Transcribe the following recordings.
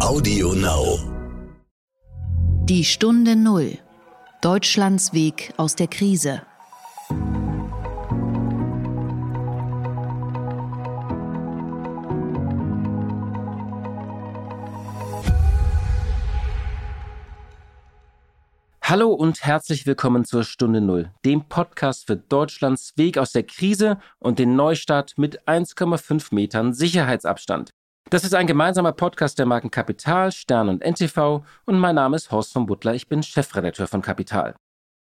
Audio Now. Die Stunde Null. Deutschlands Weg aus der Krise. Hallo und herzlich willkommen zur Stunde Null, dem Podcast für Deutschlands Weg aus der Krise und den Neustart mit 1,5 Metern Sicherheitsabstand. Das ist ein gemeinsamer Podcast der Marken Kapital, Stern und NTV und mein Name ist Horst von Butler, ich bin Chefredakteur von Kapital.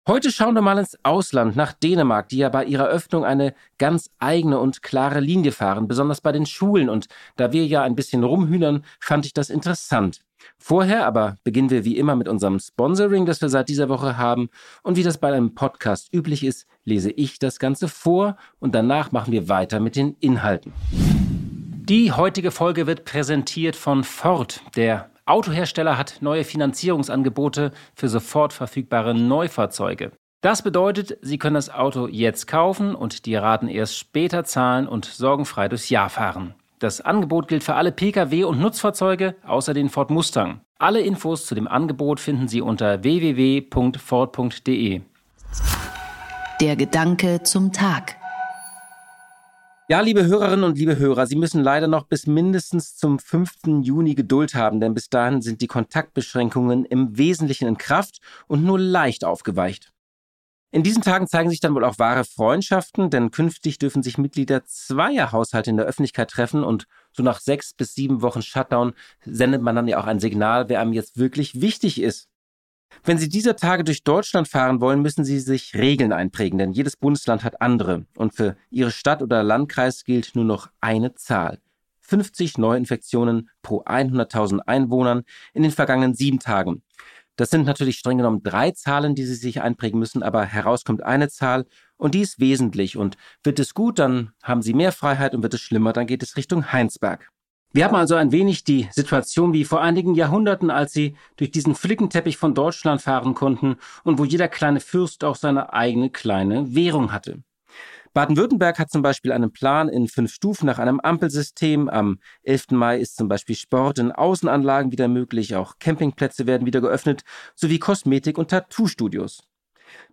Heute schauen wir mal ins Ausland, nach Dänemark, die ja bei ihrer Öffnung eine ganz eigene und klare Linie fahren, besonders bei den Schulen. Und da wir ja ein bisschen rumhühnern, fand ich das interessant. Vorher aber beginnen wir wie immer mit unserem Sponsoring, das wir seit dieser Woche haben. Und wie das bei einem Podcast üblich ist, lese ich das Ganze vor und danach machen wir weiter mit den Inhalten. Die heutige Folge wird präsentiert von Ford. Der Autohersteller hat neue Finanzierungsangebote für sofort verfügbare Neufahrzeuge. Das bedeutet, Sie können das Auto jetzt kaufen und die Raten erst später zahlen und sorgenfrei durchs Jahr fahren. Das Angebot gilt für alle Pkw und Nutzfahrzeuge außer den Ford Mustang. Alle Infos zu dem Angebot finden Sie unter www.ford.de. Der Gedanke zum Tag. Ja, liebe Hörerinnen und liebe Hörer, Sie müssen leider noch bis mindestens zum 5. Juni Geduld haben, denn bis dahin sind die Kontaktbeschränkungen im Wesentlichen in Kraft und nur leicht aufgeweicht. In diesen Tagen zeigen sich dann wohl auch wahre Freundschaften, denn künftig dürfen sich Mitglieder zweier Haushalte in der Öffentlichkeit treffen und so nach sechs bis sieben Wochen Shutdown sendet man dann ja auch ein Signal, wer einem jetzt wirklich wichtig ist. Wenn Sie dieser Tage durch Deutschland fahren wollen, müssen Sie sich Regeln einprägen, denn jedes Bundesland hat andere. Und für Ihre Stadt oder Landkreis gilt nur noch eine Zahl. 50 Neuinfektionen pro 100.000 Einwohnern in den vergangenen sieben Tagen. Das sind natürlich streng genommen drei Zahlen, die Sie sich einprägen müssen, aber herauskommt eine Zahl und die ist wesentlich. Und wird es gut, dann haben Sie mehr Freiheit und wird es schlimmer, dann geht es Richtung Heinsberg. Wir haben also ein wenig die Situation wie vor einigen Jahrhunderten, als sie durch diesen Flickenteppich von Deutschland fahren konnten und wo jeder kleine Fürst auch seine eigene kleine Währung hatte. Baden-Württemberg hat zum Beispiel einen Plan in fünf Stufen nach einem Ampelsystem. Am 11. Mai ist zum Beispiel Sport in Außenanlagen wieder möglich, auch Campingplätze werden wieder geöffnet, sowie Kosmetik- und Tattoo-Studios.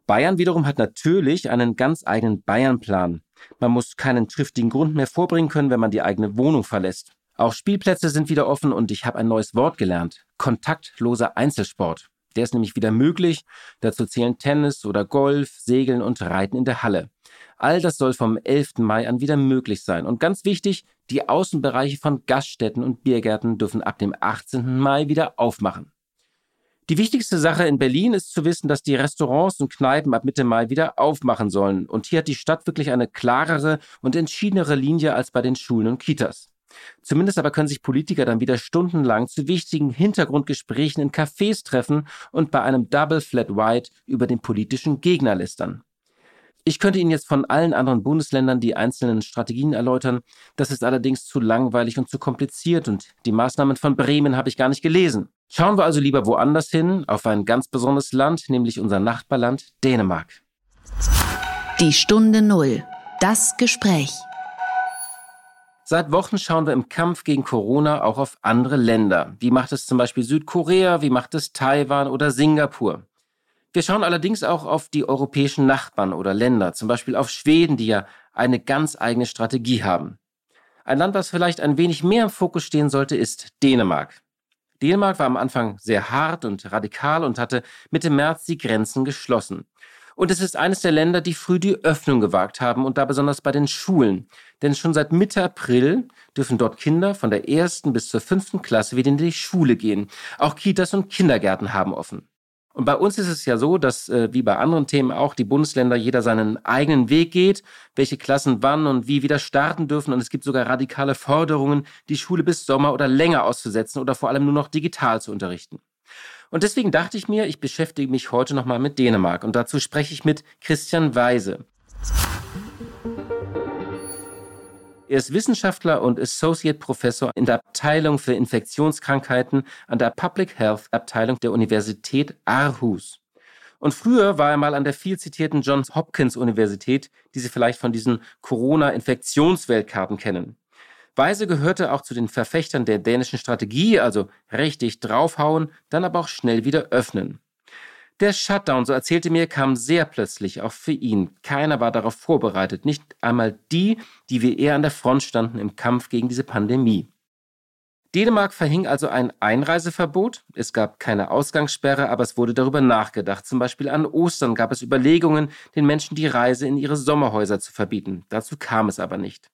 Bayern wiederum hat natürlich einen ganz eigenen Bayern-Plan. Man muss keinen triftigen Grund mehr vorbringen können, wenn man die eigene Wohnung verlässt. Auch Spielplätze sind wieder offen und ich habe ein neues Wort gelernt. Kontaktloser Einzelsport. Der ist nämlich wieder möglich. Dazu zählen Tennis oder Golf, Segeln und Reiten in der Halle. All das soll vom 11. Mai an wieder möglich sein. Und ganz wichtig, die Außenbereiche von Gaststätten und Biergärten dürfen ab dem 18. Mai wieder aufmachen. Die wichtigste Sache in Berlin ist zu wissen, dass die Restaurants und Kneipen ab Mitte Mai wieder aufmachen sollen. Und hier hat die Stadt wirklich eine klarere und entschiedenere Linie als bei den Schulen und Kitas. Zumindest aber können sich Politiker dann wieder stundenlang zu wichtigen Hintergrundgesprächen in Cafés treffen und bei einem Double Flat White über den politischen Gegner lästern. Ich könnte Ihnen jetzt von allen anderen Bundesländern die einzelnen Strategien erläutern. Das ist allerdings zu langweilig und zu kompliziert und die Maßnahmen von Bremen habe ich gar nicht gelesen. Schauen wir also lieber woanders hin, auf ein ganz besonderes Land, nämlich unser Nachbarland Dänemark. Die Stunde Null. Das Gespräch. Seit Wochen schauen wir im Kampf gegen Corona auch auf andere Länder. Wie macht es zum Beispiel Südkorea, wie macht es Taiwan oder Singapur? Wir schauen allerdings auch auf die europäischen Nachbarn oder Länder, zum Beispiel auf Schweden, die ja eine ganz eigene Strategie haben. Ein Land, das vielleicht ein wenig mehr im Fokus stehen sollte, ist Dänemark. Dänemark war am Anfang sehr hart und radikal und hatte Mitte März die Grenzen geschlossen. Und es ist eines der Länder, die früh die Öffnung gewagt haben und da besonders bei den Schulen. Denn schon seit Mitte April dürfen dort Kinder von der ersten bis zur fünften Klasse wieder in die Schule gehen. Auch Kitas und Kindergärten haben offen. Und bei uns ist es ja so, dass äh, wie bei anderen Themen auch die Bundesländer jeder seinen eigenen Weg geht, welche Klassen wann und wie wieder starten dürfen. Und es gibt sogar radikale Forderungen, die Schule bis Sommer oder länger auszusetzen oder vor allem nur noch digital zu unterrichten. Und deswegen dachte ich mir, ich beschäftige mich heute nochmal mit Dänemark. Und dazu spreche ich mit Christian Weise. Er ist Wissenschaftler und Associate Professor in der Abteilung für Infektionskrankheiten an der Public Health Abteilung der Universität Aarhus. Und früher war er mal an der viel zitierten Johns Hopkins Universität, die Sie vielleicht von diesen Corona-Infektionsweltkarten kennen. Weise gehörte auch zu den Verfechtern der dänischen Strategie, also richtig draufhauen, dann aber auch schnell wieder öffnen. Der Shutdown, so erzählte mir, kam sehr plötzlich, auch für ihn. Keiner war darauf vorbereitet, nicht einmal die, die wie er an der Front standen im Kampf gegen diese Pandemie. Dänemark verhing also ein Einreiseverbot. Es gab keine Ausgangssperre, aber es wurde darüber nachgedacht. Zum Beispiel an Ostern gab es Überlegungen, den Menschen die Reise in ihre Sommerhäuser zu verbieten. Dazu kam es aber nicht.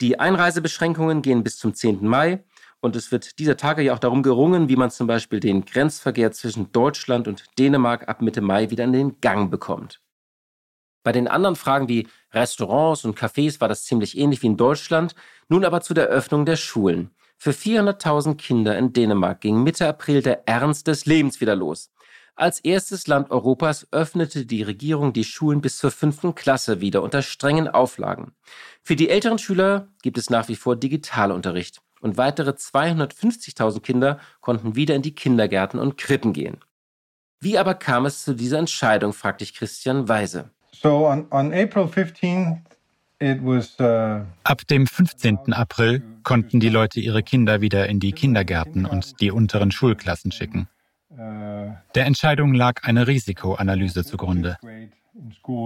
Die Einreisebeschränkungen gehen bis zum 10. Mai. Und es wird dieser Tage ja auch darum gerungen, wie man zum Beispiel den Grenzverkehr zwischen Deutschland und Dänemark ab Mitte Mai wieder in den Gang bekommt. Bei den anderen Fragen wie Restaurants und Cafés war das ziemlich ähnlich wie in Deutschland, nun aber zu der Öffnung der Schulen. Für 400.000 Kinder in Dänemark ging Mitte April der Ernst des Lebens wieder los. Als erstes Land Europas öffnete die Regierung die Schulen bis zur fünften Klasse wieder unter strengen Auflagen. Für die älteren Schüler gibt es nach wie vor Digitalunterricht und weitere 250.000 Kinder konnten wieder in die Kindergärten und Krippen gehen. Wie aber kam es zu dieser Entscheidung, fragte ich Christian Weise. So on, on April 15, was, uh, Ab dem 15. April konnten die Leute ihre Kinder wieder in die Kindergärten und die unteren Schulklassen schicken. Der Entscheidung lag eine Risikoanalyse zugrunde.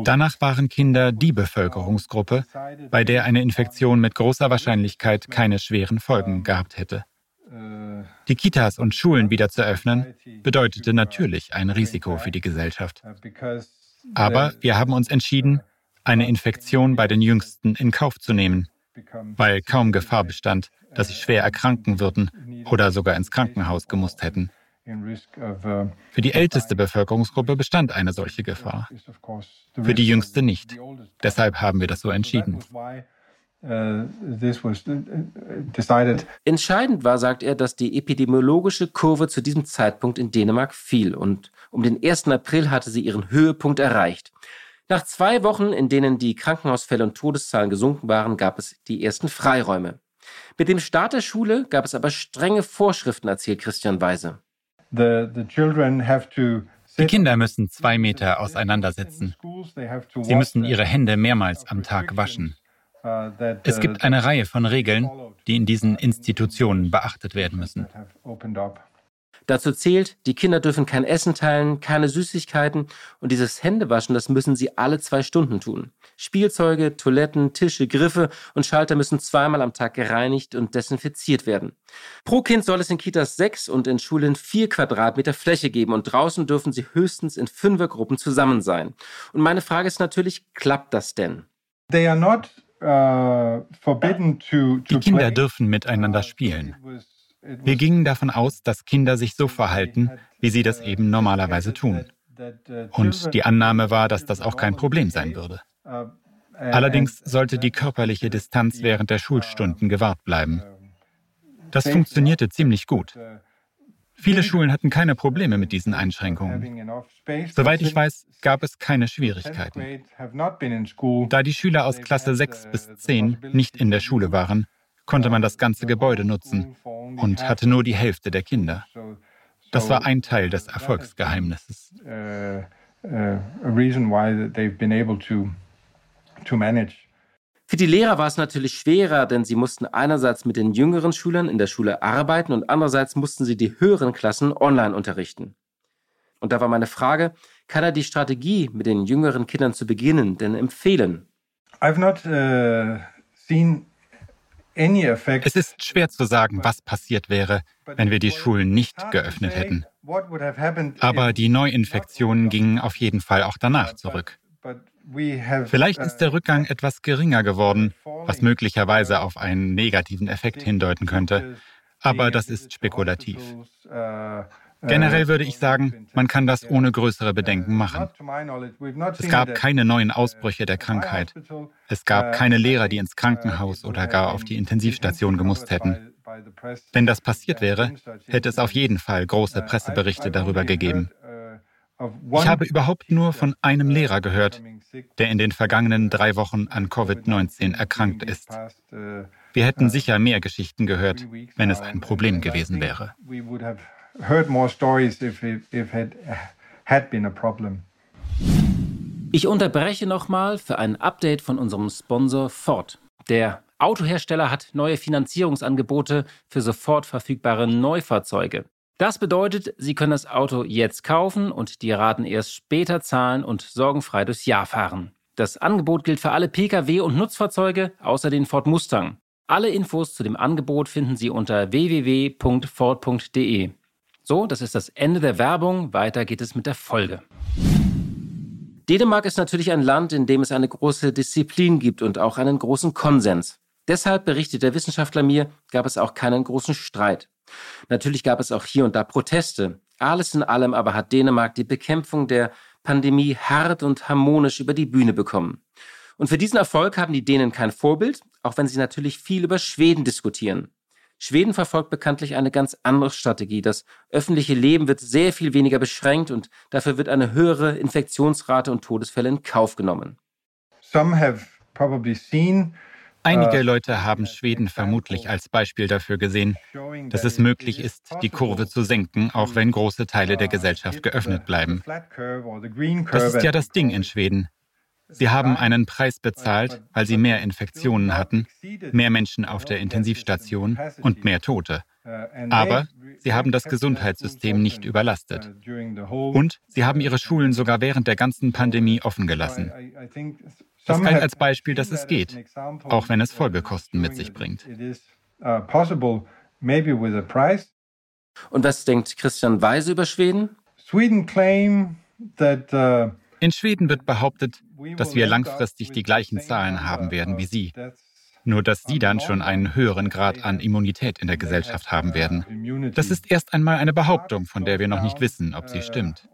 Danach waren Kinder die Bevölkerungsgruppe, bei der eine Infektion mit großer Wahrscheinlichkeit keine schweren Folgen gehabt hätte. Die Kitas und Schulen wieder zu öffnen, bedeutete natürlich ein Risiko für die Gesellschaft. Aber wir haben uns entschieden, eine Infektion bei den Jüngsten in Kauf zu nehmen, weil kaum Gefahr bestand, dass sie schwer erkranken würden oder sogar ins Krankenhaus gemusst hätten. Für die älteste Bevölkerungsgruppe bestand eine solche Gefahr. Für die jüngste nicht. Deshalb haben wir das so entschieden. Entscheidend war, sagt er, dass die epidemiologische Kurve zu diesem Zeitpunkt in Dänemark fiel und um den 1. April hatte sie ihren Höhepunkt erreicht. Nach zwei Wochen, in denen die Krankenhausfälle und Todeszahlen gesunken waren, gab es die ersten Freiräume. Mit dem Start der Schule gab es aber strenge Vorschriften, erzählt Christian Weise. Die Kinder müssen zwei Meter auseinandersitzen. Sie müssen ihre Hände mehrmals am Tag waschen. Es gibt eine Reihe von Regeln, die in diesen Institutionen beachtet werden müssen. Dazu zählt, die Kinder dürfen kein Essen teilen, keine Süßigkeiten und dieses Händewaschen, das müssen sie alle zwei Stunden tun. Spielzeuge, Toiletten, Tische, Griffe und Schalter müssen zweimal am Tag gereinigt und desinfiziert werden. Pro Kind soll es in Kitas sechs und in Schulen vier Quadratmeter Fläche geben und draußen dürfen sie höchstens in Fünfergruppen zusammen sein. Und meine Frage ist natürlich, klappt das denn? They are not, uh, forbidden to, to Die Kinder dürfen miteinander spielen. Wir gingen davon aus, dass Kinder sich so verhalten, wie sie das eben normalerweise tun. Und die Annahme war, dass das auch kein Problem sein würde. Allerdings sollte die körperliche Distanz während der Schulstunden gewahrt bleiben. Das funktionierte ziemlich gut. Viele Schulen hatten keine Probleme mit diesen Einschränkungen. Soweit ich weiß, gab es keine Schwierigkeiten. Da die Schüler aus Klasse 6 bis 10 nicht in der Schule waren, konnte man das ganze Gebäude nutzen und hatte nur die Hälfte der Kinder. Das war ein Teil des Erfolgsgeheimnisses. Für die Lehrer war es natürlich schwerer, denn sie mussten einerseits mit den jüngeren Schülern in der Schule arbeiten und andererseits mussten sie die höheren Klassen online unterrichten. Und da war meine Frage, kann er die Strategie, mit den jüngeren Kindern zu beginnen, denn empfehlen? I've not uh, seen es ist schwer zu sagen, was passiert wäre, wenn wir die Schulen nicht geöffnet hätten. Aber die Neuinfektionen gingen auf jeden Fall auch danach zurück. Vielleicht ist der Rückgang etwas geringer geworden, was möglicherweise auf einen negativen Effekt hindeuten könnte. Aber das ist spekulativ. Generell würde ich sagen, man kann das ohne größere Bedenken machen. Es gab keine neuen Ausbrüche der Krankheit. Es gab keine Lehrer, die ins Krankenhaus oder gar auf die Intensivstation gemusst hätten. Wenn das passiert wäre, hätte es auf jeden Fall große Presseberichte darüber gegeben. Ich habe überhaupt nur von einem Lehrer gehört, der in den vergangenen drei Wochen an Covid-19 erkrankt ist. Wir hätten sicher mehr Geschichten gehört, wenn es ein Problem gewesen wäre heard more stories if it, if it had been a problem. Ich unterbreche nochmal für ein Update von unserem Sponsor Ford. Der Autohersteller hat neue Finanzierungsangebote für sofort verfügbare Neufahrzeuge. Das bedeutet, Sie können das Auto jetzt kaufen und die Raten erst später zahlen und sorgenfrei durchs Jahr fahren. Das Angebot gilt für alle Pkw und Nutzfahrzeuge außer den Ford Mustang. Alle Infos zu dem Angebot finden Sie unter www.ford.de. So, das ist das Ende der Werbung. Weiter geht es mit der Folge. Dänemark ist natürlich ein Land, in dem es eine große Disziplin gibt und auch einen großen Konsens. Deshalb, berichtet der Wissenschaftler mir, gab es auch keinen großen Streit. Natürlich gab es auch hier und da Proteste. Alles in allem aber hat Dänemark die Bekämpfung der Pandemie hart und harmonisch über die Bühne bekommen. Und für diesen Erfolg haben die Dänen kein Vorbild, auch wenn sie natürlich viel über Schweden diskutieren. Schweden verfolgt bekanntlich eine ganz andere Strategie. Das öffentliche Leben wird sehr viel weniger beschränkt und dafür wird eine höhere Infektionsrate und Todesfälle in Kauf genommen. Some have probably seen Einige Leute haben Schweden vermutlich als Beispiel dafür gesehen, dass es möglich ist, die Kurve zu senken, auch wenn große Teile der Gesellschaft geöffnet bleiben. Das ist ja das Ding in Schweden. Sie haben einen Preis bezahlt, weil sie mehr Infektionen hatten, mehr Menschen auf der Intensivstation und mehr Tote. Aber sie haben das Gesundheitssystem nicht überlastet. Und sie haben ihre Schulen sogar während der ganzen Pandemie offen gelassen. Das galt als Beispiel, dass es geht, auch wenn es Folgekosten mit sich bringt. Uh, Und was denkt Christian Weise über Schweden? Sweden claim that uh, in Schweden wird behauptet, dass wir langfristig die gleichen Zahlen haben werden wie Sie. Nur dass Sie dann schon einen höheren Grad an Immunität in der Gesellschaft haben werden. Das ist erst einmal eine Behauptung, von der wir noch nicht wissen, ob sie stimmt.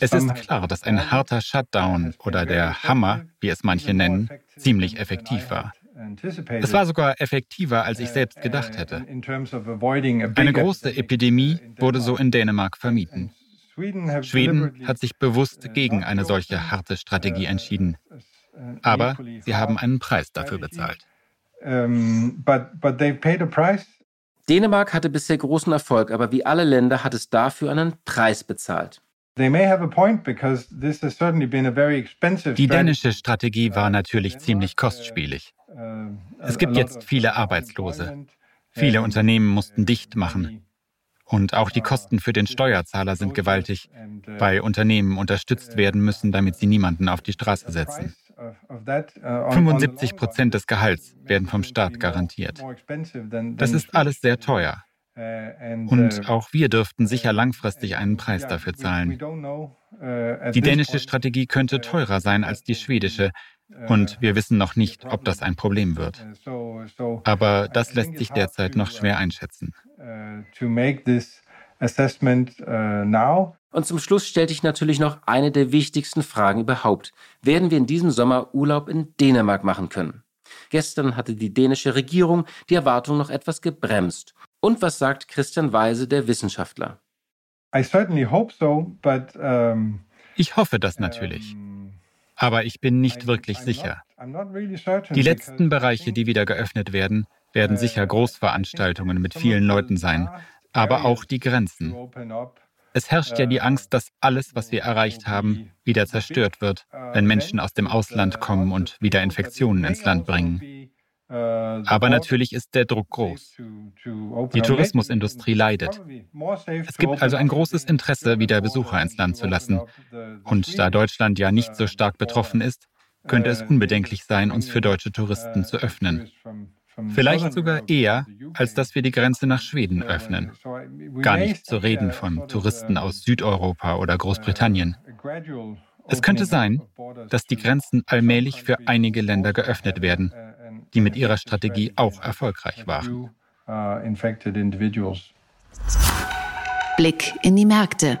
Es ist klar, dass ein harter Shutdown oder der Hammer, wie es manche nennen, ziemlich effektiv war. Es war sogar effektiver, als ich selbst gedacht hätte. Eine große Epidemie wurde so in Dänemark vermieden. Schweden hat sich bewusst gegen eine solche harte Strategie entschieden. Aber sie haben einen Preis dafür bezahlt. Dänemark hatte bisher großen Erfolg, aber wie alle Länder hat es dafür einen Preis bezahlt. Die dänische Strategie war natürlich ziemlich kostspielig. Es gibt jetzt viele Arbeitslose. Viele Unternehmen mussten dicht machen. Und auch die Kosten für den Steuerzahler sind gewaltig, weil Unternehmen unterstützt werden müssen, damit sie niemanden auf die Straße setzen. 75 Prozent des Gehalts werden vom Staat garantiert. Das ist alles sehr teuer. Und auch wir dürften sicher langfristig einen Preis dafür zahlen. Die dänische Strategie könnte teurer sein als die schwedische, und wir wissen noch nicht, ob das ein Problem wird. Aber das lässt sich derzeit noch schwer einschätzen. Und zum Schluss stellte ich natürlich noch eine der wichtigsten Fragen überhaupt. Werden wir in diesem Sommer Urlaub in Dänemark machen können? Gestern hatte die dänische Regierung die Erwartung noch etwas gebremst. Und was sagt Christian Weise, der Wissenschaftler? Ich hoffe das natürlich. Aber ich bin nicht wirklich sicher. Die letzten Bereiche, die wieder geöffnet werden, werden sicher Großveranstaltungen mit vielen Leuten sein, aber auch die Grenzen. Es herrscht ja die Angst, dass alles, was wir erreicht haben, wieder zerstört wird, wenn Menschen aus dem Ausland kommen und wieder Infektionen ins Land bringen. Aber natürlich ist der Druck groß. Die Tourismusindustrie leidet. Es gibt also ein großes Interesse, wieder Besucher ins Land zu lassen. Und da Deutschland ja nicht so stark betroffen ist, könnte es unbedenklich sein, uns für deutsche Touristen zu öffnen. Vielleicht sogar eher, als dass wir die Grenze nach Schweden öffnen. Gar nicht zu reden von Touristen aus Südeuropa oder Großbritannien. Es könnte sein, dass die Grenzen allmählich für einige Länder geöffnet werden, die mit ihrer Strategie auch erfolgreich waren. Blick in die Märkte.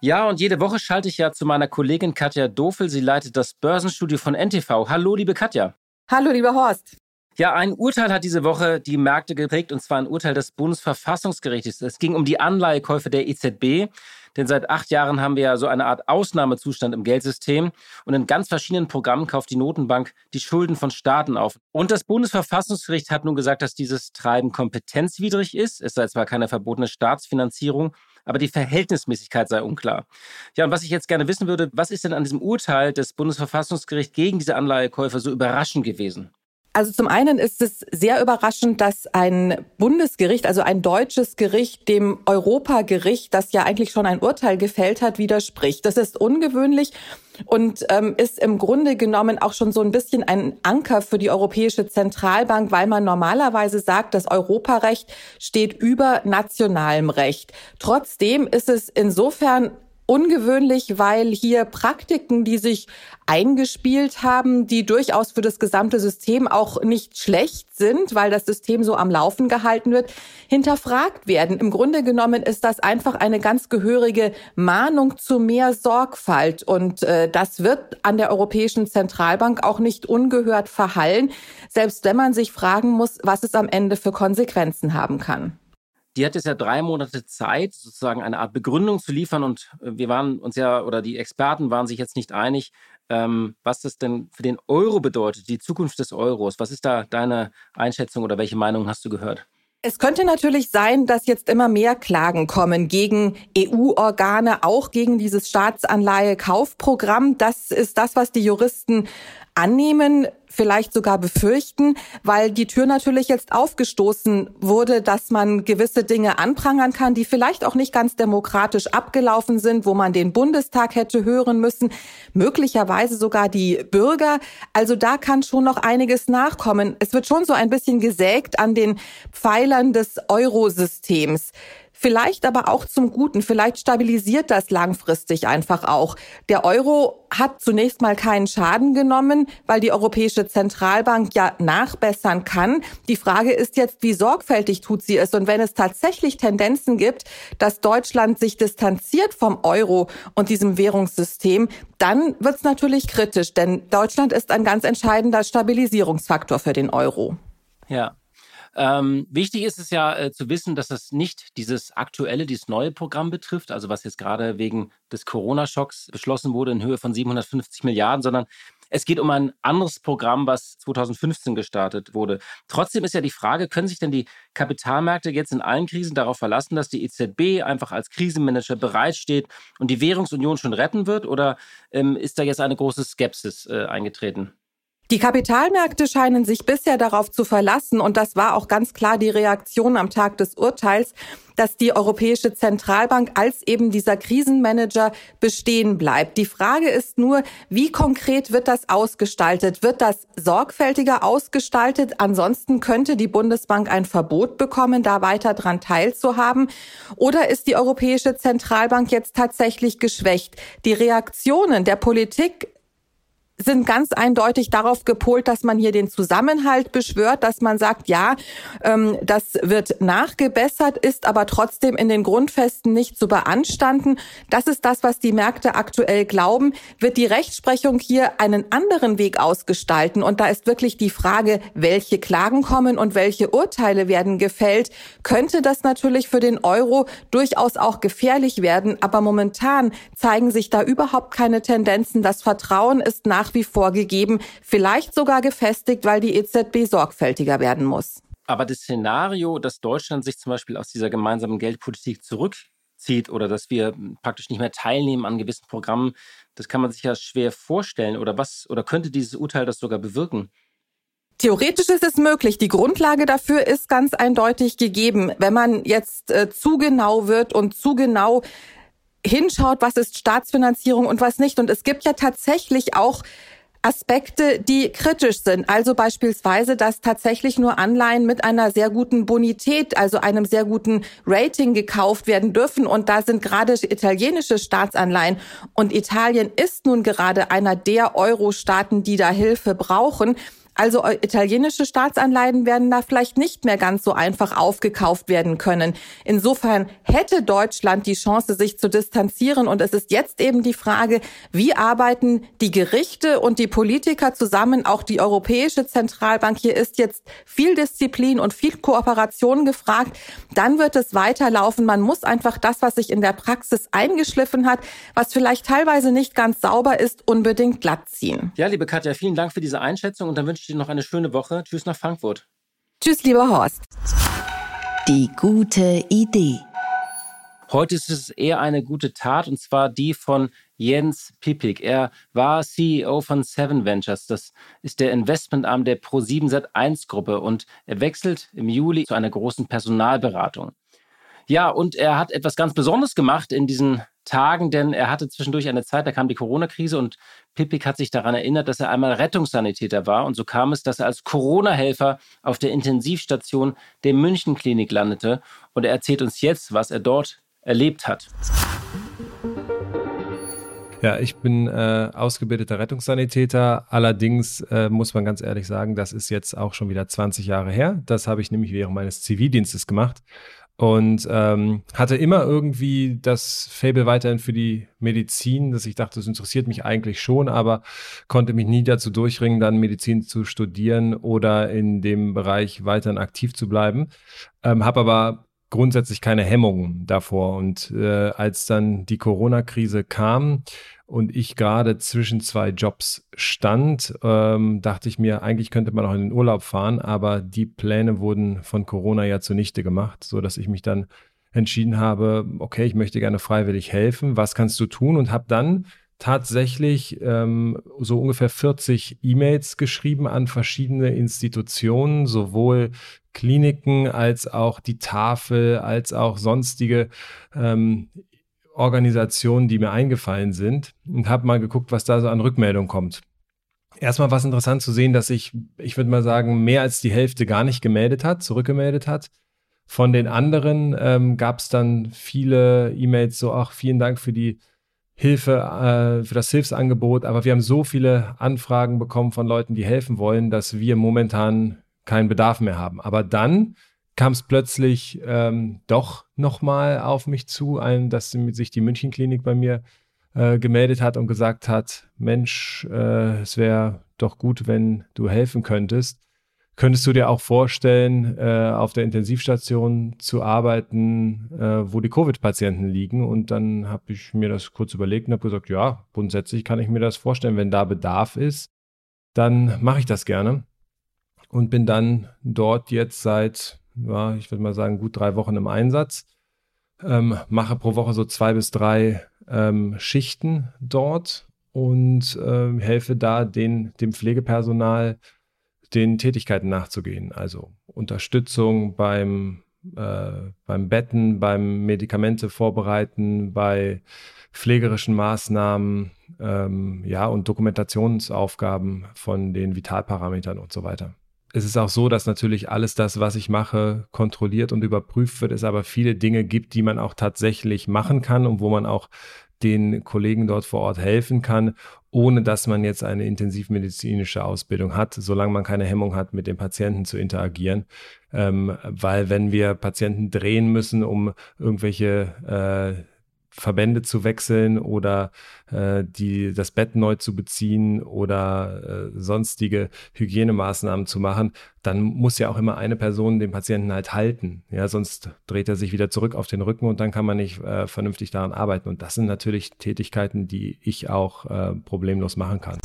Ja, und jede Woche schalte ich ja zu meiner Kollegin Katja Dofel. Sie leitet das Börsenstudio von NTV. Hallo, liebe Katja. Hallo, lieber Horst. Ja, ein Urteil hat diese Woche die Märkte geprägt, und zwar ein Urteil des Bundesverfassungsgerichtes. Es ging um die Anleihekäufe der EZB. Denn seit acht Jahren haben wir ja so eine Art Ausnahmezustand im Geldsystem. Und in ganz verschiedenen Programmen kauft die Notenbank die Schulden von Staaten auf. Und das Bundesverfassungsgericht hat nun gesagt, dass dieses Treiben kompetenzwidrig ist. Es sei zwar keine verbotene Staatsfinanzierung, aber die Verhältnismäßigkeit sei unklar. Ja, und was ich jetzt gerne wissen würde, was ist denn an diesem Urteil des Bundesverfassungsgerichts gegen diese Anleihekäufer so überraschend gewesen? Also zum einen ist es sehr überraschend, dass ein Bundesgericht, also ein deutsches Gericht, dem Europagericht, das ja eigentlich schon ein Urteil gefällt hat, widerspricht. Das ist ungewöhnlich und ähm, ist im Grunde genommen auch schon so ein bisschen ein Anker für die Europäische Zentralbank, weil man normalerweise sagt, das Europarecht steht über nationalem Recht. Trotzdem ist es insofern ungewöhnlich, weil hier Praktiken, die sich eingespielt haben, die durchaus für das gesamte System auch nicht schlecht sind, weil das System so am Laufen gehalten wird, hinterfragt werden. Im Grunde genommen ist das einfach eine ganz gehörige Mahnung zu mehr Sorgfalt. Und äh, das wird an der Europäischen Zentralbank auch nicht ungehört verhallen, selbst wenn man sich fragen muss, was es am Ende für Konsequenzen haben kann die hat jetzt ja drei Monate Zeit, sozusagen eine Art Begründung zu liefern. Und äh, wir waren uns ja, oder die Experten waren sich jetzt nicht einig, ähm, was das denn für den Euro bedeutet, die Zukunft des Euros. Was ist da deine Einschätzung oder welche Meinung hast du gehört? Es könnte natürlich sein, dass jetzt immer mehr Klagen kommen gegen EU-Organe, auch gegen dieses Staatsanleihe-Kaufprogramm. Das ist das, was die Juristen annehmen, vielleicht sogar befürchten, weil die Tür natürlich jetzt aufgestoßen wurde, dass man gewisse Dinge anprangern kann, die vielleicht auch nicht ganz demokratisch abgelaufen sind, wo man den Bundestag hätte hören müssen, möglicherweise sogar die Bürger. Also da kann schon noch einiges nachkommen. Es wird schon so ein bisschen gesägt an den Pfeilern des Eurosystems. Vielleicht aber auch zum Guten. Vielleicht stabilisiert das langfristig einfach auch. Der Euro hat zunächst mal keinen Schaden genommen, weil die Europäische Zentralbank ja nachbessern kann. Die Frage ist jetzt, wie sorgfältig tut sie es? Und wenn es tatsächlich Tendenzen gibt, dass Deutschland sich distanziert vom Euro und diesem Währungssystem, dann wird es natürlich kritisch, denn Deutschland ist ein ganz entscheidender Stabilisierungsfaktor für den Euro. Ja, ähm, wichtig ist es ja äh, zu wissen, dass das nicht dieses aktuelle, dieses neue Programm betrifft, also was jetzt gerade wegen des Corona-Schocks beschlossen wurde in Höhe von 750 Milliarden, sondern es geht um ein anderes Programm, was 2015 gestartet wurde. Trotzdem ist ja die Frage, können sich denn die Kapitalmärkte jetzt in allen Krisen darauf verlassen, dass die EZB einfach als Krisenmanager bereitsteht und die Währungsunion schon retten wird? Oder ähm, ist da jetzt eine große Skepsis äh, eingetreten? Die Kapitalmärkte scheinen sich bisher darauf zu verlassen, und das war auch ganz klar die Reaktion am Tag des Urteils, dass die Europäische Zentralbank als eben dieser Krisenmanager bestehen bleibt. Die Frage ist nur, wie konkret wird das ausgestaltet? Wird das sorgfältiger ausgestaltet? Ansonsten könnte die Bundesbank ein Verbot bekommen, da weiter dran teilzuhaben. Oder ist die Europäische Zentralbank jetzt tatsächlich geschwächt? Die Reaktionen der Politik sind ganz eindeutig darauf gepolt, dass man hier den Zusammenhalt beschwört, dass man sagt, ja, ähm, das wird nachgebessert, ist aber trotzdem in den Grundfesten nicht zu beanstanden. Das ist das, was die Märkte aktuell glauben. Wird die Rechtsprechung hier einen anderen Weg ausgestalten? Und da ist wirklich die Frage, welche Klagen kommen und welche Urteile werden gefällt. Könnte das natürlich für den Euro durchaus auch gefährlich werden. Aber momentan zeigen sich da überhaupt keine Tendenzen. Das Vertrauen ist nach nach wie vor gegeben, vielleicht sogar gefestigt, weil die EZB sorgfältiger werden muss. Aber das Szenario, dass Deutschland sich zum Beispiel aus dieser gemeinsamen Geldpolitik zurückzieht oder dass wir praktisch nicht mehr teilnehmen an gewissen Programmen, das kann man sich ja schwer vorstellen. Oder was, oder könnte dieses Urteil das sogar bewirken? Theoretisch ist es möglich. Die Grundlage dafür ist ganz eindeutig gegeben. Wenn man jetzt äh, zu genau wird und zu genau hinschaut, was ist Staatsfinanzierung und was nicht. Und es gibt ja tatsächlich auch Aspekte, die kritisch sind. Also beispielsweise, dass tatsächlich nur Anleihen mit einer sehr guten Bonität, also einem sehr guten Rating gekauft werden dürfen. Und da sind gerade italienische Staatsanleihen. Und Italien ist nun gerade einer der Euro-Staaten, die da Hilfe brauchen. Also äh, italienische Staatsanleihen werden da vielleicht nicht mehr ganz so einfach aufgekauft werden können. Insofern hätte Deutschland die Chance, sich zu distanzieren. Und es ist jetzt eben die Frage, wie arbeiten die Gerichte und die Politiker zusammen, auch die Europäische Zentralbank. Hier ist jetzt viel Disziplin und viel Kooperation gefragt. Dann wird es weiterlaufen. Man muss einfach das, was sich in der Praxis eingeschliffen hat, was vielleicht teilweise nicht ganz sauber ist, unbedingt glatt ziehen. Ja, liebe Katja, vielen Dank für diese Einschätzung und dann wünsche dir noch eine schöne Woche. Tschüss nach Frankfurt. Tschüss, lieber Horst. Die gute Idee. Heute ist es eher eine gute Tat und zwar die von Jens Pipik. Er war CEO von Seven Ventures. Das ist der Investmentarm der Pro7 Sat1 Gruppe und er wechselt im Juli zu einer großen Personalberatung. Ja, und er hat etwas ganz Besonderes gemacht in diesen Tagen, denn er hatte zwischendurch eine Zeit, da kam die Corona-Krise und Pipik hat sich daran erinnert, dass er einmal Rettungssanitäter war. Und so kam es, dass er als Corona-Helfer auf der Intensivstation der München-Klinik landete. Und er erzählt uns jetzt, was er dort erlebt hat. Ja, ich bin äh, ausgebildeter Rettungssanitäter. Allerdings äh, muss man ganz ehrlich sagen, das ist jetzt auch schon wieder 20 Jahre her. Das habe ich nämlich während meines Zivildienstes gemacht und ähm, hatte immer irgendwie das Fable weiterhin für die Medizin, dass ich dachte, das interessiert mich eigentlich schon, aber konnte mich nie dazu durchringen, dann Medizin zu studieren oder in dem Bereich weiterhin aktiv zu bleiben. Ähm, habe aber grundsätzlich keine Hemmungen davor. Und äh, als dann die Corona-Krise kam und ich gerade zwischen zwei Jobs stand, ähm, dachte ich mir, eigentlich könnte man auch in den Urlaub fahren, aber die Pläne wurden von Corona ja zunichte gemacht, so dass ich mich dann entschieden habe, okay, ich möchte gerne freiwillig helfen. Was kannst du tun? Und habe dann tatsächlich ähm, so ungefähr 40 E-Mails geschrieben an verschiedene Institutionen, sowohl Kliniken als auch die Tafel, als auch sonstige ähm, Organisationen, die mir eingefallen sind und habe mal geguckt, was da so an Rückmeldung kommt. Erstmal war es interessant zu sehen, dass sich, ich würde mal sagen, mehr als die Hälfte gar nicht gemeldet hat, zurückgemeldet hat. Von den anderen ähm, gab es dann viele E-Mails, so, ach, vielen Dank für die Hilfe, äh, für das Hilfsangebot, aber wir haben so viele Anfragen bekommen von Leuten, die helfen wollen, dass wir momentan keinen Bedarf mehr haben. Aber dann kam es plötzlich ähm, doch nochmal auf mich zu, ein, dass sich die Münchenklinik bei mir äh, gemeldet hat und gesagt hat, Mensch, äh, es wäre doch gut, wenn du helfen könntest. Könntest du dir auch vorstellen, äh, auf der Intensivstation zu arbeiten, äh, wo die Covid-Patienten liegen? Und dann habe ich mir das kurz überlegt und habe gesagt, ja, grundsätzlich kann ich mir das vorstellen. Wenn da Bedarf ist, dann mache ich das gerne. Und bin dann dort jetzt seit, ja, ich würde mal sagen, gut drei Wochen im Einsatz. Ähm, mache pro Woche so zwei bis drei ähm, Schichten dort und äh, helfe da den, dem Pflegepersonal den Tätigkeiten nachzugehen. Also Unterstützung beim, äh, beim Betten, beim Medikamente vorbereiten, bei pflegerischen Maßnahmen, ähm, ja, und Dokumentationsaufgaben von den Vitalparametern und so weiter. Es ist auch so, dass natürlich alles das, was ich mache, kontrolliert und überprüft wird, es aber viele Dinge gibt, die man auch tatsächlich machen kann und wo man auch den Kollegen dort vor Ort helfen kann, ohne dass man jetzt eine intensivmedizinische Ausbildung hat, solange man keine Hemmung hat, mit dem Patienten zu interagieren. Ähm, weil wenn wir Patienten drehen müssen, um irgendwelche äh, Verbände zu wechseln oder äh, die, das Bett neu zu beziehen oder äh, sonstige Hygienemaßnahmen zu machen, dann muss ja auch immer eine Person den Patienten halt halten. Ja, sonst dreht er sich wieder zurück auf den Rücken und dann kann man nicht äh, vernünftig daran arbeiten. Und das sind natürlich Tätigkeiten, die ich auch äh, problemlos machen kann.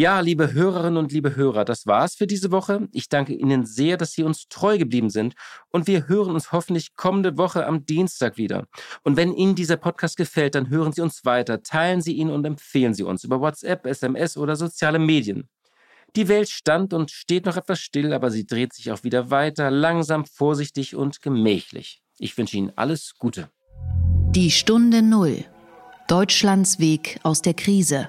Ja, liebe Hörerinnen und liebe Hörer, das war's für diese Woche. Ich danke Ihnen sehr, dass Sie uns treu geblieben sind und wir hören uns hoffentlich kommende Woche am Dienstag wieder. Und wenn Ihnen dieser Podcast gefällt, dann hören Sie uns weiter, teilen Sie ihn und empfehlen Sie uns über WhatsApp, SMS oder soziale Medien. Die Welt stand und steht noch etwas still, aber sie dreht sich auch wieder weiter, langsam, vorsichtig und gemächlich. Ich wünsche Ihnen alles Gute. Die Stunde Null. Deutschlands Weg aus der Krise.